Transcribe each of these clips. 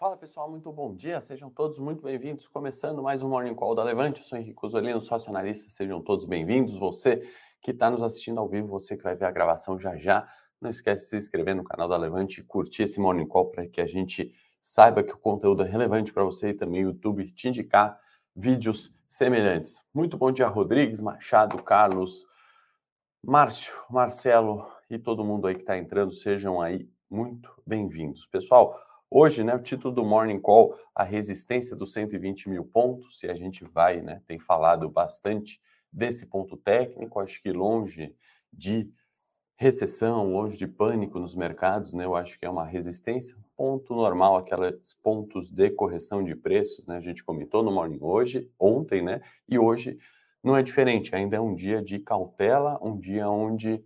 Fala pessoal, muito bom dia, sejam todos muito bem-vindos. Começando mais um Morning Call da Levante, eu sou Henrique Osolino, sócio analista, sejam todos bem-vindos. Você que está nos assistindo ao vivo, você que vai ver a gravação já já, não esquece de se inscrever no canal da Levante e curtir esse Morning Call para que a gente saiba que o conteúdo é relevante para você e também o YouTube te indicar vídeos semelhantes. Muito bom dia, Rodrigues, Machado, Carlos, Márcio, Marcelo e todo mundo aí que está entrando, sejam aí muito bem-vindos. Pessoal, Hoje, né, o título do Morning Call, a resistência dos 120 mil pontos, e a gente vai, né, tem falado bastante desse ponto técnico, acho que longe de recessão, longe de pânico nos mercados, né, eu acho que é uma resistência, ponto normal, aqueles pontos de correção de preços, né, a gente comentou no Morning hoje, ontem, né, e hoje não é diferente, ainda é um dia de cautela, um dia onde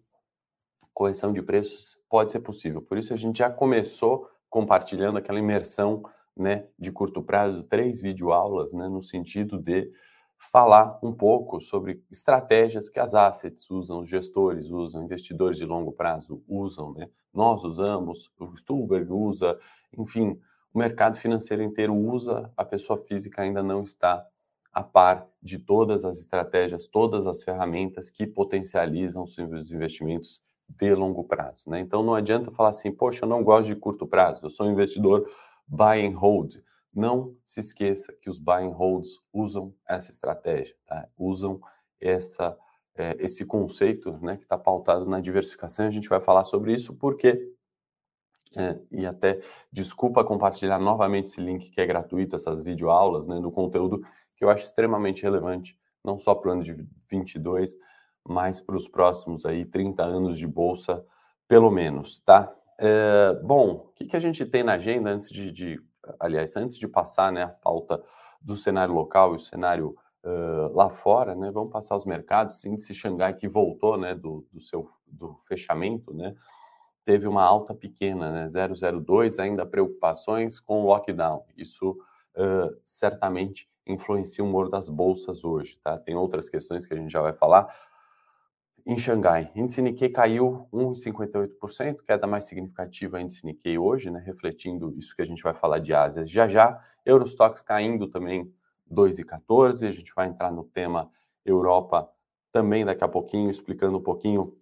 correção de preços pode ser possível, por isso a gente já começou compartilhando aquela imersão né, de curto prazo, três videoaulas, né, no sentido de falar um pouco sobre estratégias que as assets usam, os gestores usam, investidores de longo prazo usam, né? nós usamos, o Stuhlberg usa, enfim, o mercado financeiro inteiro usa, a pessoa física ainda não está a par de todas as estratégias, todas as ferramentas que potencializam os investimentos de longo prazo. Né? Então não adianta falar assim, poxa, eu não gosto de curto prazo, eu sou um investidor buy and hold. Não se esqueça que os buy and holds usam essa estratégia, tá? usam essa, é, esse conceito né, que está pautado na diversificação. A gente vai falar sobre isso porque, é, e até desculpa compartilhar novamente esse link que é gratuito, essas videoaulas, né, do conteúdo que eu acho extremamente relevante, não só para o ano de 22, mais para os próximos aí 30 anos de bolsa, pelo menos, tá? É, bom, o que, que, a gente tem na agenda antes de, de, aliás, antes de passar né, a pauta do cenário local e o cenário uh, lá fora, né? Vamos passar os mercados, índice Xangai que voltou, né, do, do seu do fechamento, né? Teve uma alta pequena, né? 002, ainda preocupações com o lockdown. Isso uh, certamente influencia o humor das bolsas hoje, tá? Tem outras questões que a gente já vai falar, em Xangai. Índice Nikkei caiu 1,58%, queda mais significativa índice Nikkei hoje, né, refletindo isso que a gente vai falar de Ásia já já. Eurostox caindo também 2,14%, a gente vai entrar no tema Europa também daqui a pouquinho, explicando um pouquinho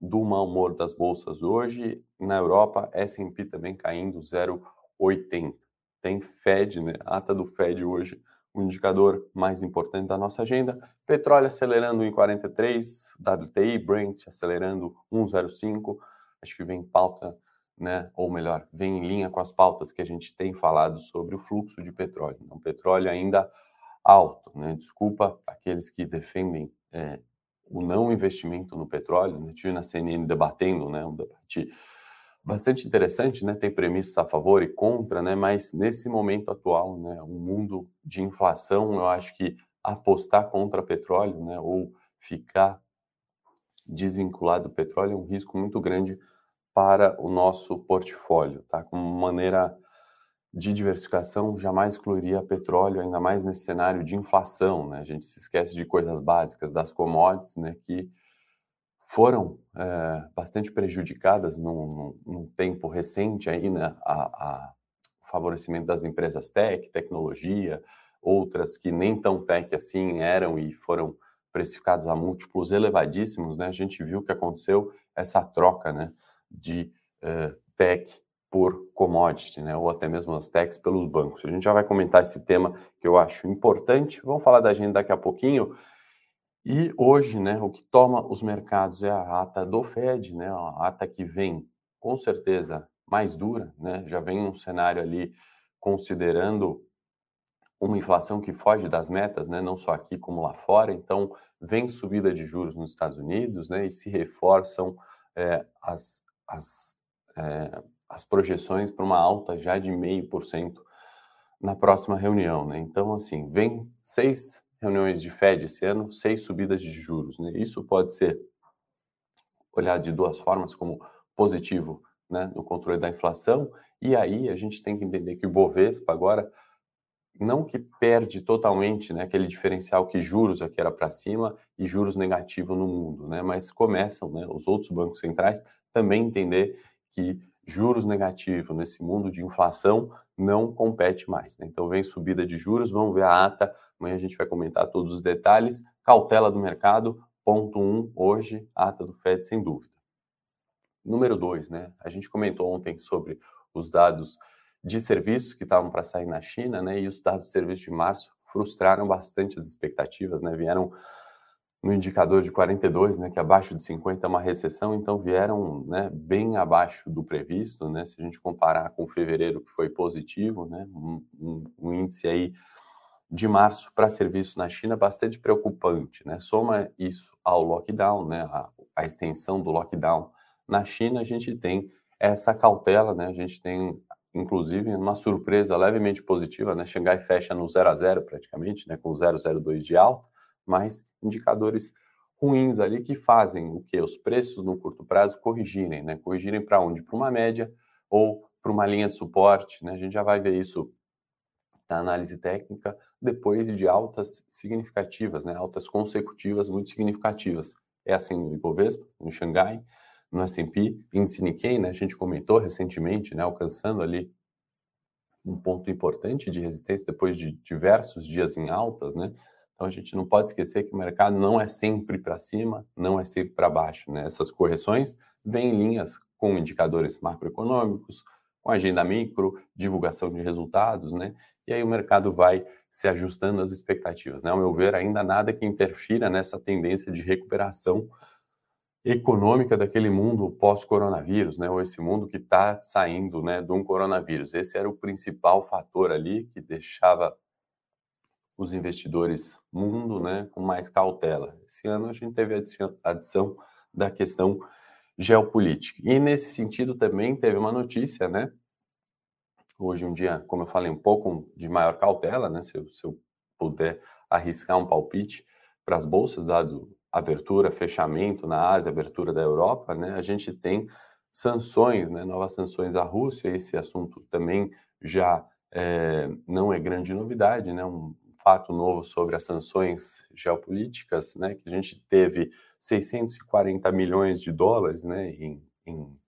do mau humor das bolsas hoje. Na Europa, S&P também caindo 0,80%. Tem Fed, né, ata do Fed hoje o indicador mais importante da nossa agenda. Petróleo acelerando em 43, WTI, Brent acelerando 1,05. Acho que vem pauta, né? Ou melhor, vem em linha com as pautas que a gente tem falado sobre o fluxo de petróleo. Então, petróleo ainda alto, né? Desculpa aqueles que defendem é, o não investimento no petróleo. Né? Tive na CNN debatendo, né? Um debate bastante interessante, né? Tem premissas a favor e contra, né? Mas nesse momento atual, né, um mundo de inflação, eu acho que apostar contra petróleo, né, ou ficar desvinculado do petróleo é um risco muito grande para o nosso portfólio, tá? Como maneira de diversificação, jamais excluiria petróleo, ainda mais nesse cenário de inflação, né? A gente se esquece de coisas básicas das commodities, né, que foram é, bastante prejudicadas num, num, tempo recente aí, né, a, a, favorecimento das empresas tech, tecnologia, outras que nem tão tech assim eram e foram precificadas a múltiplos elevadíssimos, né, a gente viu que aconteceu essa troca, né, de uh, tech por commodity, né, ou até mesmo as techs pelos bancos. A gente já vai comentar esse tema que eu acho importante. Vamos falar da agenda daqui a pouquinho. E hoje, né, o que toma os mercados é a ata do Fed, né, a ata que vem com certeza mais dura, né, já vem um cenário ali considerando uma inflação que foge das metas, né, não só aqui como lá fora, então vem subida de juros nos Estados Unidos, né, e se reforçam é, as, as, é, as projeções para uma alta já de meio por cento na próxima reunião, né, então assim, vem seis reuniões de Fed esse ano, seis subidas de juros. Né? Isso pode ser olhado de duas formas, como positivo né, no controle da inflação, e aí a gente tem que entender que o Bovespa agora, não que perde totalmente né, aquele diferencial que juros aqui era para cima e juros negativo no mundo, né, mas começam né, os outros bancos centrais também entender que juros negativo nesse mundo de inflação não compete mais. Né? Então vem subida de juros, vamos ver a ata, amanhã a gente vai comentar todos os detalhes. Cautela do mercado, ponto 1, um, hoje, ata do Fed sem dúvida. Número 2, né? A gente comentou ontem sobre os dados de serviços que estavam para sair na China, né? E os dados de serviços de março frustraram bastante as expectativas, né? Vieram no indicador de 42, né, que abaixo de 50 é uma recessão, então vieram né, bem abaixo do previsto, né, se a gente comparar com fevereiro, que foi positivo, né, um, um, um índice aí de março para serviços na China bastante preocupante, né, soma isso ao lockdown, né, a, a extensão do lockdown na China, a gente tem essa cautela, né, a gente tem inclusive uma surpresa levemente positiva, né, Xangai fecha no 0 a 0 praticamente, né, com 0,02 de alta, mas indicadores ruins ali que fazem o que os preços no curto prazo corrigirem, né? Corrigirem para onde? Para uma média ou para uma linha de suporte, né? A gente já vai ver isso na análise técnica depois de altas significativas, né? Altas consecutivas muito significativas. É assim no Ibovespa, no Xangai, no S&P, índice Nikkei, né? A gente comentou recentemente, né? Alcançando ali um ponto importante de resistência depois de diversos dias em altas, né? Então a gente não pode esquecer que o mercado não é sempre para cima, não é sempre para baixo. Né? Essas correções vêm em linhas com indicadores macroeconômicos, com agenda micro, divulgação de resultados, né? E aí o mercado vai se ajustando às expectativas. Né? Ao meu ver, ainda nada que interfira nessa tendência de recuperação econômica daquele mundo pós-coronavírus, né? Ou esse mundo que está saindo, né, de um coronavírus. Esse era o principal fator ali que deixava os investidores mundo, né, com mais cautela. Esse ano a gente teve a adição da questão geopolítica. E nesse sentido também teve uma notícia, né? Hoje um dia, como eu falei, um pouco de maior cautela, né? Se eu, se eu puder arriscar um palpite para as bolsas, dado abertura, fechamento na Ásia, abertura da Europa, né? A gente tem sanções, né? Novas sanções à Rússia. Esse assunto também já é, não é grande novidade, né? Um, fato novo sobre as sanções geopolíticas, né, que a gente teve 640 milhões de dólares né, em, em,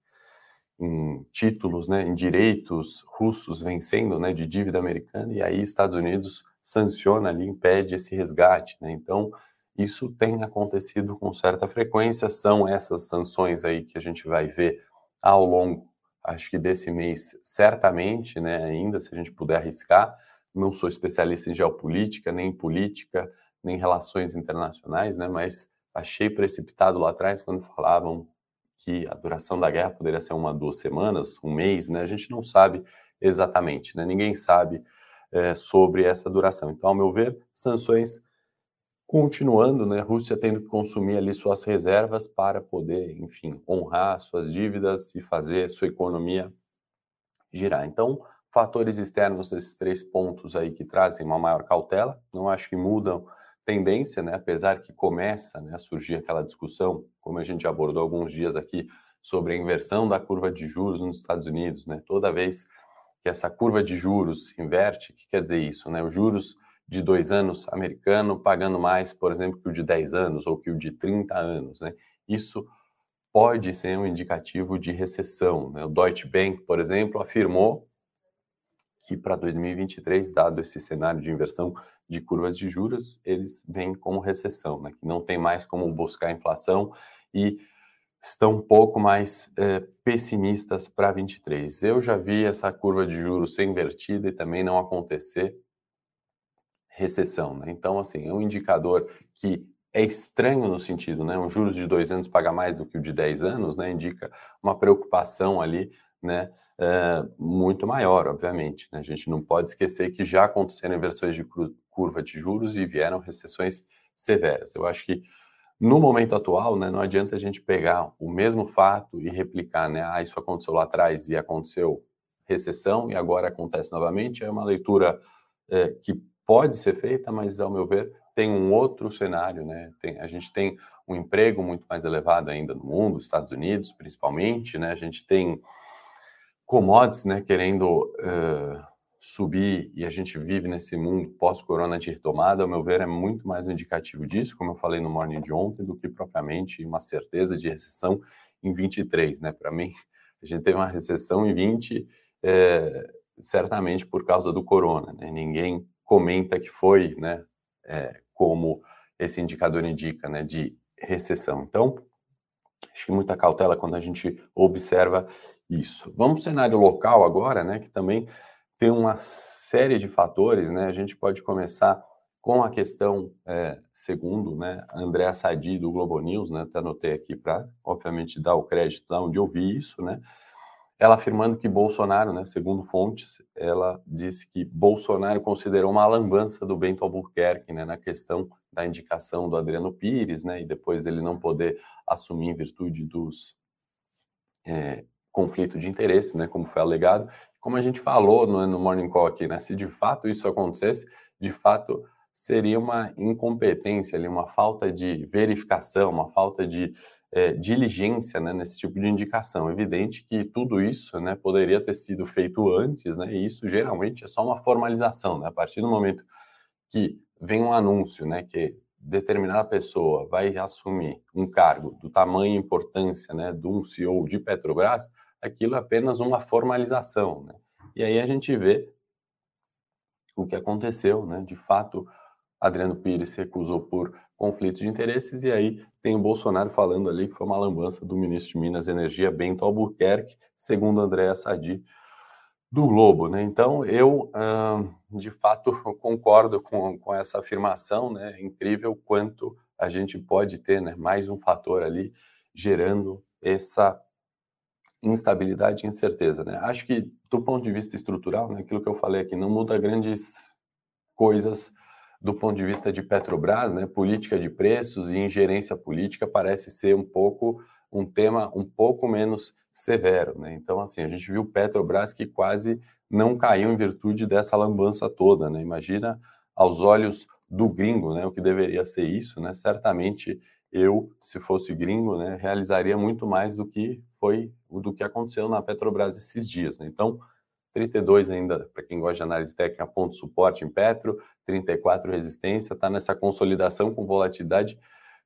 em títulos, né, em direitos russos vencendo né, de dívida americana, e aí Estados Unidos sanciona ali, impede esse resgate. Né, então, isso tem acontecido com certa frequência, são essas sanções aí que a gente vai ver ao longo, acho que desse mês, certamente, né, ainda, se a gente puder arriscar, não sou especialista em geopolítica, nem em política, nem em relações internacionais, né? Mas achei precipitado lá atrás quando falavam que a duração da guerra poderia ser uma, duas semanas, um mês, né? A gente não sabe exatamente, né? Ninguém sabe é, sobre essa duração. Então, ao meu ver, sanções continuando, né? Rússia tendo que consumir ali suas reservas para poder, enfim, honrar suas dívidas e fazer sua economia girar. Então, fatores externos, esses três pontos aí que trazem uma maior cautela, não acho que mudam tendência, né? apesar que começa né, a surgir aquela discussão, como a gente abordou alguns dias aqui, sobre a inversão da curva de juros nos Estados Unidos. Né? Toda vez que essa curva de juros se inverte, o que quer dizer isso? Né? Os juros de dois anos americano pagando mais, por exemplo, que o de 10 anos ou que o de 30 anos. Né? Isso pode ser um indicativo de recessão. Né? O Deutsche Bank, por exemplo, afirmou que para 2023, dado esse cenário de inversão de curvas de juros, eles vêm como recessão, né? que não tem mais como buscar inflação e estão um pouco mais é, pessimistas para 23. Eu já vi essa curva de juros ser invertida e também não acontecer recessão. Né? Então, assim, é um indicador que é estranho no sentido, né? Um juros de dois anos paga mais do que o de 10 anos, né? Indica uma preocupação ali né, é, muito maior, obviamente. Né? A gente não pode esquecer que já aconteceram inversões de curva de juros e vieram recessões severas. Eu acho que no momento atual, né, não adianta a gente pegar o mesmo fato e replicar, né? Ah, isso aconteceu lá atrás e aconteceu recessão e agora acontece novamente. É uma leitura é, que pode ser feita, mas ao meu ver tem um outro cenário, né? Tem, a gente tem um emprego muito mais elevado ainda no mundo, Estados Unidos principalmente, né? A gente tem commodities, né, querendo uh, subir e a gente vive nesse mundo pós-corona de retomada, ao meu ver, é muito mais um indicativo disso, como eu falei no morning de ontem, do que propriamente uma certeza de recessão em 23, né? Para mim, a gente teve uma recessão em 20, é, certamente por causa do corona. Né? Ninguém comenta que foi, né, é, como esse indicador indica, né, de recessão. Então, acho que muita cautela quando a gente observa isso. Vamos para o cenário local agora, né, que também tem uma série de fatores, né? A gente pode começar com a questão, é, segundo, né, André Sadi do Globo News, né, até anotei aqui para, obviamente, dar o crédito de onde eu vi isso, né, ela afirmando que Bolsonaro, né, segundo fontes, ela disse que Bolsonaro considerou uma lambança do Bento Albuquerque, né, na questão da indicação do Adriano Pires, né, e depois ele não poder assumir em virtude dos é, conflitos de interesse, né, como foi alegado. Como a gente falou no, no Morning Call aqui, né, se de fato isso acontecesse, de fato seria uma incompetência ali, uma falta de verificação, uma falta de é, diligência né, nesse tipo de indicação. Evidente que tudo isso né, poderia ter sido feito antes, né, e isso geralmente é só uma formalização. Né? A partir do momento que vem um anúncio né, que determinada pessoa vai assumir um cargo do tamanho e importância né, de um CEO de Petrobras, aquilo é apenas uma formalização. Né? E aí a gente vê o que aconteceu, né? De fato, Adriano Pires se recusou por conflitos de interesses, e aí tem o Bolsonaro falando ali que foi uma lambança do ministro de Minas e Energia, Bento Albuquerque, segundo Andréa Sadi, do Globo, né? Então, eu, de fato, concordo com, com essa afirmação, né? É incrível quanto a gente pode ter, né? Mais um fator ali gerando essa instabilidade e incerteza, né? Acho que, do ponto de vista estrutural, né? Aquilo que eu falei aqui, não muda grandes coisas do ponto de vista de Petrobras, né, política de preços e ingerência política parece ser um pouco um tema um pouco menos severo, né? Então assim, a gente viu Petrobras que quase não caiu em virtude dessa lambança toda, né? Imagina aos olhos do gringo, né, o que deveria ser isso, né? Certamente eu, se fosse gringo, né, realizaria muito mais do que foi do que aconteceu na Petrobras esses dias, né? Então, 32 ainda, para quem gosta de análise técnica, ponto suporte em Petro, 34 resistência, está nessa consolidação com volatilidade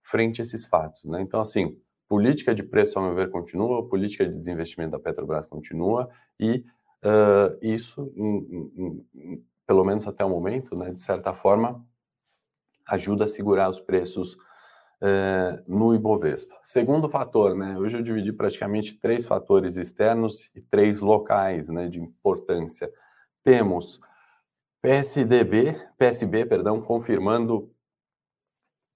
frente a esses fatos. Né? Então, assim, política de preço, ao meu ver, continua, política de desinvestimento da Petrobras continua, e uh, isso, em, em, em, pelo menos até o momento, né, de certa forma, ajuda a segurar os preços é, no Ibovespa. Segundo fator, né? Hoje eu dividi praticamente três fatores externos e três locais, né, de importância. Temos PSDB, PSB, perdão, confirmando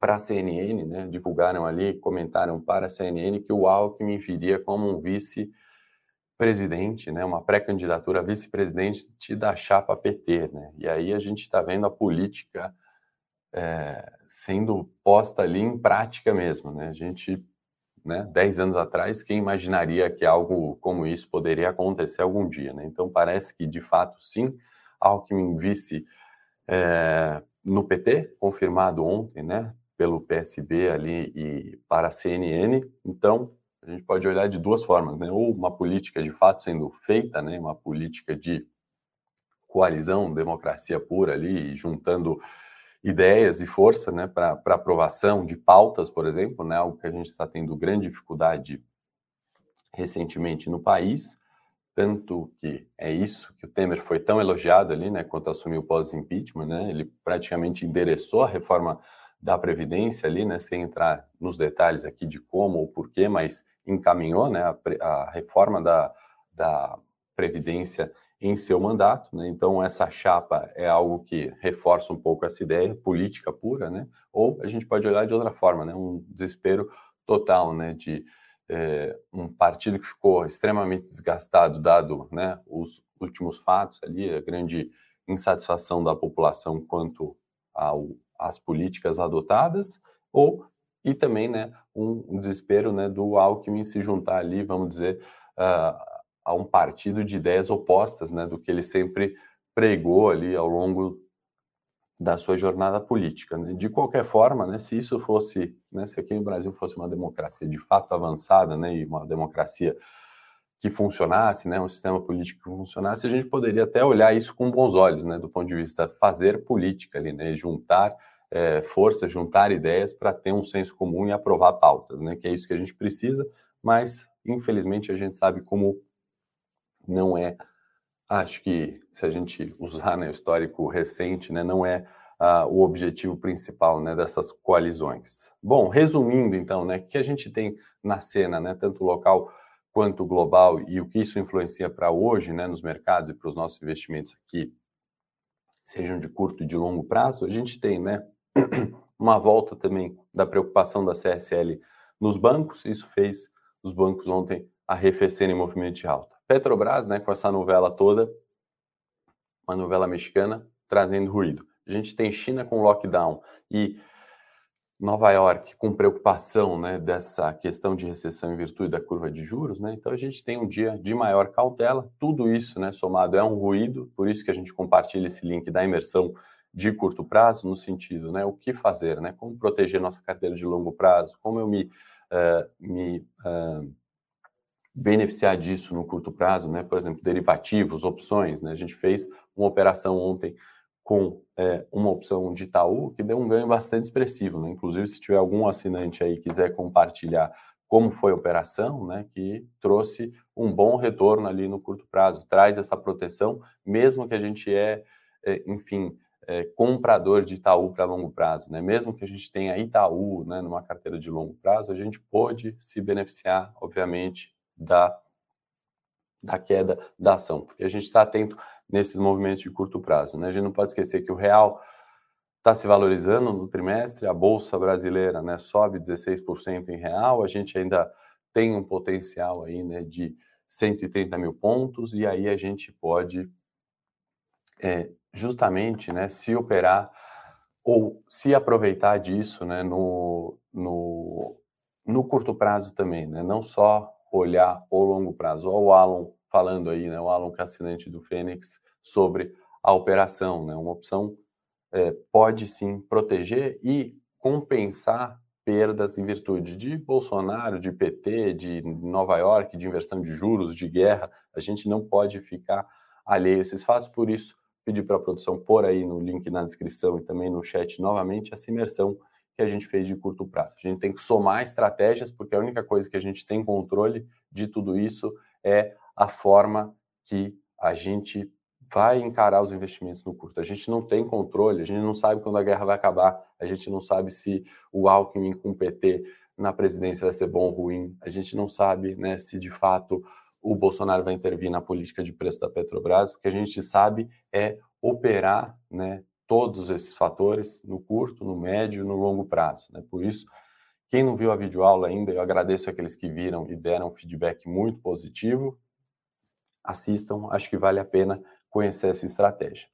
para a CNN, né, divulgaram ali, comentaram para a CNN que o Alckmin viria como um vice-presidente, né, uma pré-candidatura a vice-presidente da chapa PT, né, e aí a gente está vendo a política é, sendo posta ali em prática mesmo, né? A gente, né, dez anos atrás, quem imaginaria que algo como isso poderia acontecer algum dia, né? Então parece que, de fato, sim, Alckmin vice é, no PT, confirmado ontem, né, pelo PSB ali e para a CNN. Então, a gente pode olhar de duas formas, né? Ou uma política de fato sendo feita, né, uma política de coalizão, democracia pura ali, juntando ideias e força né, para aprovação de pautas, por exemplo, né, algo que a gente está tendo grande dificuldade recentemente no país, tanto que é isso que o Temer foi tão elogiado ali, né, quando assumiu pós-impeachment, né, ele praticamente endereçou a reforma da Previdência ali, né, sem entrar nos detalhes aqui de como ou porquê, mas encaminhou, né, a, a reforma da, da Previdência em seu mandato, né? Então essa chapa é algo que reforça um pouco essa ideia política pura, né? Ou a gente pode olhar de outra forma, né? Um desespero total, né? De é, um partido que ficou extremamente desgastado dado, né? Os últimos fatos ali, a grande insatisfação da população quanto ao, às políticas adotadas, ou e também, né? Um, um desespero, né? Do Alckmin se juntar ali, vamos dizer uh, a um partido de ideias opostas, né, do que ele sempre pregou ali ao longo da sua jornada política. Né? De qualquer forma, né, se isso fosse, né, se aqui no Brasil fosse uma democracia de fato avançada, né, e uma democracia que funcionasse, né, um sistema político que funcionasse, a gente poderia até olhar isso com bons olhos, né, do ponto de vista fazer política ali, né, juntar é, forças, juntar ideias para ter um senso comum e aprovar pautas, né, que é isso que a gente precisa, mas infelizmente a gente sabe como não é, acho que se a gente usar né, o histórico recente, né, não é uh, o objetivo principal né, dessas coalizões. Bom, resumindo então, né, o que a gente tem na cena, né, tanto local quanto global, e o que isso influencia para hoje né, nos mercados e para os nossos investimentos aqui, sejam de curto e de longo prazo, a gente tem né, uma volta também da preocupação da CSL nos bancos, isso fez os bancos ontem arrefecerem em movimento de alta. Petrobras, né, com essa novela toda, uma novela mexicana, trazendo ruído. A gente tem China com lockdown e Nova York com preocupação né, dessa questão de recessão em virtude da curva de juros, né? Então a gente tem um dia de maior cautela. Tudo isso, né, somado é um ruído, por isso que a gente compartilha esse link da imersão de curto prazo, no sentido, né, o que fazer, né? Como proteger nossa carteira de longo prazo? Como eu me, uh, me uh, beneficiar disso no curto prazo, né? Por exemplo, derivativos, opções, né? A gente fez uma operação ontem com é, uma opção de Itaú que deu um ganho bastante expressivo. Né? Inclusive, se tiver algum assinante aí quiser compartilhar como foi a operação, né, que trouxe um bom retorno ali no curto prazo, traz essa proteção, mesmo que a gente é, é enfim, é, comprador de Itaú para longo prazo, né? Mesmo que a gente tenha Itaú, né, numa carteira de longo prazo, a gente pode se beneficiar, obviamente, da da queda da ação, porque a gente está atento nesses movimentos de curto prazo. Né? A gente não pode esquecer que o real está se valorizando no trimestre, a bolsa brasileira né, sobe 16% em real, a gente ainda tem um potencial aí né, de 130 mil pontos, e aí a gente pode é, justamente né, se operar ou se aproveitar disso né, no, no, no curto prazo também, né? não só olhar o longo prazo. Olha o Alan falando aí, né, o Alan que é do Fênix, sobre a operação. Né? Uma opção é, pode sim proteger e compensar perdas em virtude de Bolsonaro, de PT, de Nova York, de inversão de juros, de guerra. A gente não pode ficar alheio a esses fatos, por isso pedir para a produção pôr aí no link na descrição e também no chat novamente essa imersão a gente fez de curto prazo. A gente tem que somar estratégias, porque a única coisa que a gente tem controle de tudo isso é a forma que a gente vai encarar os investimentos no curto. A gente não tem controle, a gente não sabe quando a guerra vai acabar, a gente não sabe se o Alckmin com o PT na presidência vai ser bom ou ruim, a gente não sabe né, se de fato o Bolsonaro vai intervir na política de preço da Petrobras, o que a gente sabe é operar né, todos esses fatores no curto, no médio e no longo prazo. Né? Por isso, quem não viu a videoaula ainda, eu agradeço aqueles que viram e deram feedback muito positivo. Assistam, acho que vale a pena conhecer essa estratégia.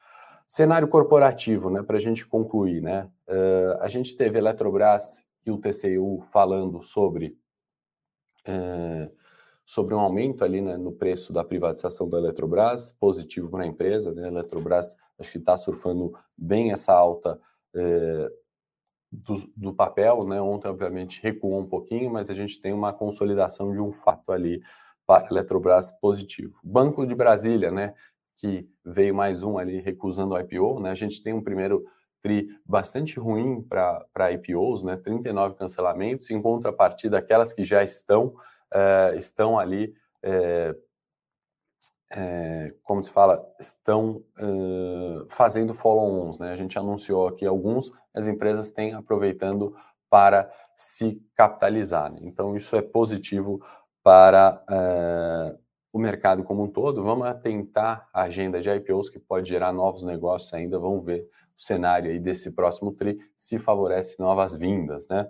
Cenário corporativo, né, para a gente concluir, né, uh, a gente teve Eletrobras e o TCU falando sobre uh, sobre um aumento ali né, no preço da privatização da Eletrobras, positivo para a empresa. Né? A Eletrobras acho que está surfando bem essa alta é, do, do, papel. Né? Ontem, obviamente, recuou um pouquinho, mas a gente tem uma consolidação de um fato ali para a Eletrobras positivo. Banco de Brasília, né, que veio mais um ali recusando o IPO. Né? A gente tem um primeiro tri bastante ruim para IPOs, né? 39 cancelamentos, em contrapartida, aquelas que já estão uh, estão ali, é, é, como se fala, estão uh, fazendo follow-ons. Né? A gente anunciou aqui alguns, as empresas têm aproveitando para se capitalizar. Né? Então, isso é positivo para uh, o mercado como um todo. Vamos atentar a agenda de IPOs que pode gerar novos negócios ainda. Vamos ver o cenário aí desse próximo TRI se favorece novas vindas, né?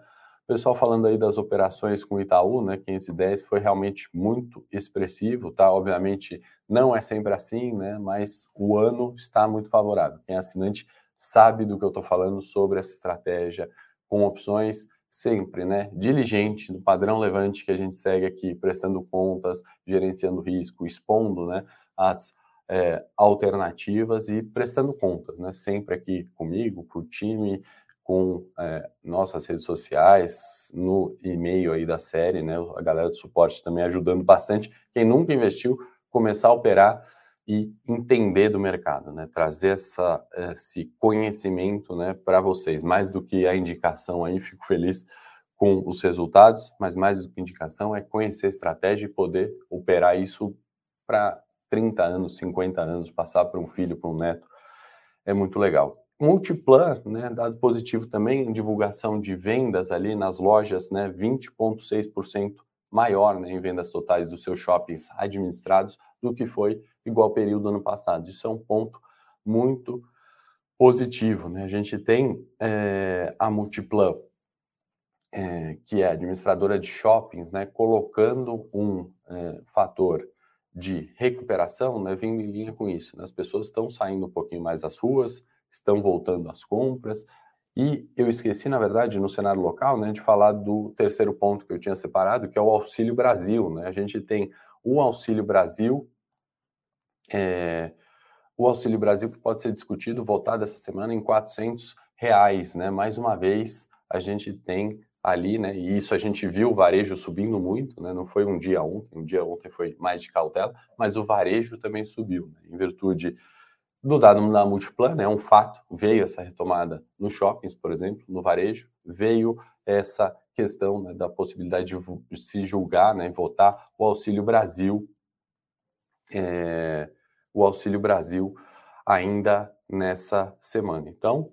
pessoal falando aí das operações com o Itaú, né, 510, foi realmente muito expressivo, tá? Obviamente não é sempre assim, né, mas o ano está muito favorável. Quem é assinante sabe do que eu estou falando sobre essa estratégia com opções sempre, né, diligente, no padrão levante que a gente segue aqui, prestando contas, gerenciando risco, expondo, né, as é, alternativas e prestando contas, né, sempre aqui comigo, com o time, com é, nossas redes sociais, no e-mail aí da série, né? A galera do suporte também ajudando bastante. Quem nunca investiu, começar a operar e entender do mercado, né? Trazer essa, esse conhecimento, né, para vocês. Mais do que a indicação aí, fico feliz com os resultados, mas mais do que indicação é conhecer a estratégia e poder operar isso para 30 anos, 50 anos, passar para um filho, para um neto, é muito legal. Multiplan, né, dado positivo também divulgação de vendas ali nas lojas, né, 20,6% maior né, em vendas totais dos seus shoppings administrados do que foi igual período do ano passado. Isso é um ponto muito positivo. Né? A gente tem é, a Multiplan, é, que é administradora de shoppings, né, colocando um é, fator de recuperação, né, vindo em linha com isso. Né? As pessoas estão saindo um pouquinho mais às ruas, estão voltando às compras, e eu esqueci, na verdade, no cenário local, né, de falar do terceiro ponto que eu tinha separado, que é o Auxílio Brasil. Né? A gente tem o Auxílio Brasil, é, o Auxílio Brasil que pode ser discutido, votado essa semana em 400 reais. Né? Mais uma vez, a gente tem ali, né? E isso a gente viu o varejo subindo muito, né? Não foi um dia ontem, um dia ontem foi mais de cautela, mas o varejo também subiu, né? em virtude do dado da Multiplan, é né? um fato, veio essa retomada nos shoppings, por exemplo, no varejo, veio essa questão né, da possibilidade de se julgar, né, votar o Auxílio Brasil, é, o Auxílio Brasil ainda nessa semana. Então,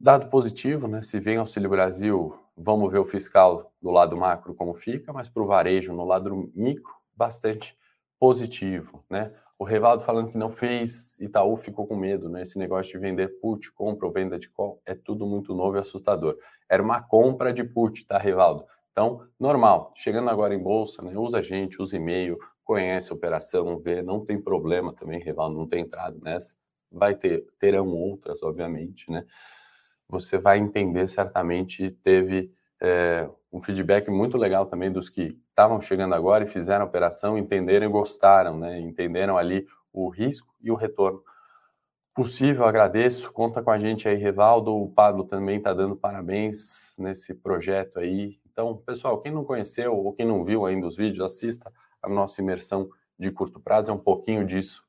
dado positivo, né, se vem Auxílio Brasil Vamos ver o fiscal do lado macro como fica, mas para o varejo, no lado micro, bastante positivo, né? O Revaldo falando que não fez, Itaú ficou com medo, né? Esse negócio de vender put, compra ou venda de call, é tudo muito novo e assustador. Era uma compra de put, tá, Revaldo? Então, normal. Chegando agora em bolsa, né? Usa a gente, usa e-mail, conhece a operação, vê, não tem problema também, Revaldo, não tem entrado nessa. Vai ter, terão outras, obviamente, né? você vai entender certamente. Teve é, um feedback muito legal também dos que estavam chegando agora e fizeram a operação, entenderam e gostaram, né? Entenderam ali o risco e o retorno possível. Agradeço. Conta com a gente aí, Revaldo. O Pablo também está dando parabéns nesse projeto aí. Então, pessoal, quem não conheceu ou quem não viu ainda os vídeos, assista a nossa imersão de curto prazo. É um pouquinho disso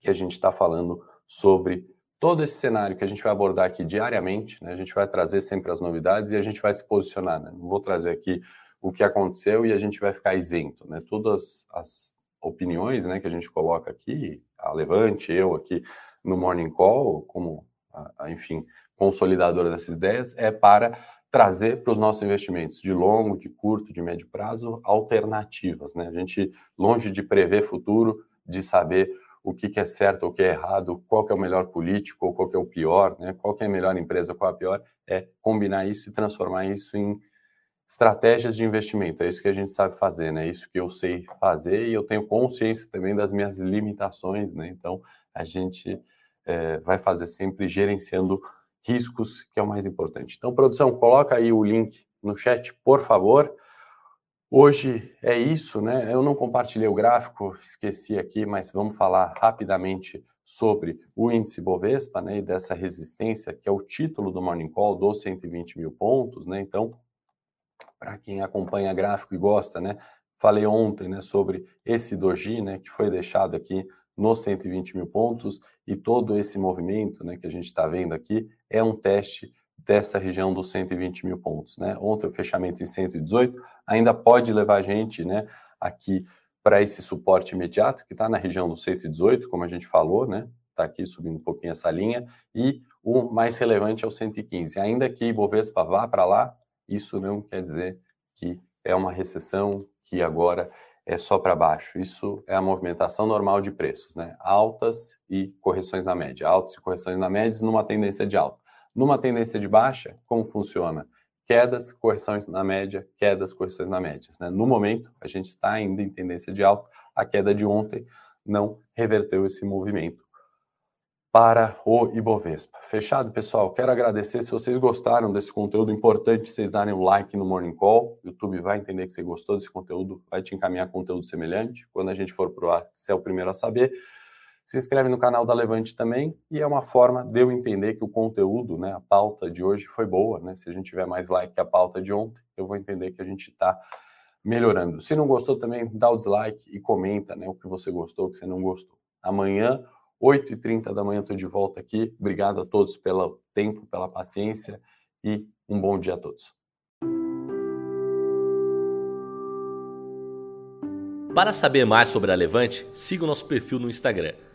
que a gente está falando sobre todo esse cenário que a gente vai abordar aqui diariamente, né, a gente vai trazer sempre as novidades e a gente vai se posicionar. Né? Não vou trazer aqui o que aconteceu e a gente vai ficar isento. Né? Todas as opiniões né, que a gente coloca aqui, a Levante, eu aqui no Morning Call, como, a, a, enfim, consolidadora dessas ideias, é para trazer para os nossos investimentos de longo, de curto, de médio prazo, alternativas. Né? A gente, longe de prever futuro, de saber o que, que é certo ou o que é errado, qual que é o melhor político ou qual que é o pior, né? qual que é a melhor empresa, qual é a pior, é combinar isso e transformar isso em estratégias de investimento. É isso que a gente sabe fazer, né? É isso que eu sei fazer e eu tenho consciência também das minhas limitações, né? Então, a gente é, vai fazer sempre gerenciando riscos, que é o mais importante. Então, produção, coloca aí o link no chat, por favor. Hoje é isso, né? Eu não compartilhei o gráfico, esqueci aqui, mas vamos falar rapidamente sobre o índice Bovespa, né? E dessa resistência, que é o título do Morning Call, dos 120 mil pontos, né? Então, para quem acompanha gráfico e gosta, né? Falei ontem, né, sobre esse doji, né, que foi deixado aqui nos 120 mil pontos e todo esse movimento, né, que a gente está vendo aqui é um teste dessa região dos 120 mil pontos. Né? Ontem o fechamento em 118 ainda pode levar a gente né, aqui para esse suporte imediato, que está na região dos 118, como a gente falou, né? Está aqui subindo um pouquinho essa linha, e o mais relevante é o 115. Ainda que Ibovespa vá para lá, isso não quer dizer que é uma recessão que agora é só para baixo. Isso é a movimentação normal de preços, né? Altas e correções na média, altas e correções na média numa tendência de alta. Numa tendência de baixa, como funciona? Quedas, correções na média, quedas, correções na média. Né? No momento, a gente está ainda em tendência de alta. A queda de ontem não reverteu esse movimento para o Ibovespa. Fechado, pessoal? Quero agradecer. Se vocês gostaram desse conteúdo, importante vocês darem um like no Morning Call. O YouTube vai entender que você gostou desse conteúdo, vai te encaminhar conteúdo semelhante. Quando a gente for para o ar, você é o primeiro a saber se inscreve no canal da Levante também, e é uma forma de eu entender que o conteúdo, né, a pauta de hoje foi boa, né? Se a gente tiver mais like que a pauta de ontem, eu vou entender que a gente está melhorando. Se não gostou também, dá o dislike e comenta né, o que você gostou, o que você não gostou. Amanhã, 8h30 da manhã, estou de volta aqui. Obrigado a todos pelo tempo, pela paciência e um bom dia a todos. Para saber mais sobre a Levante, siga o nosso perfil no Instagram,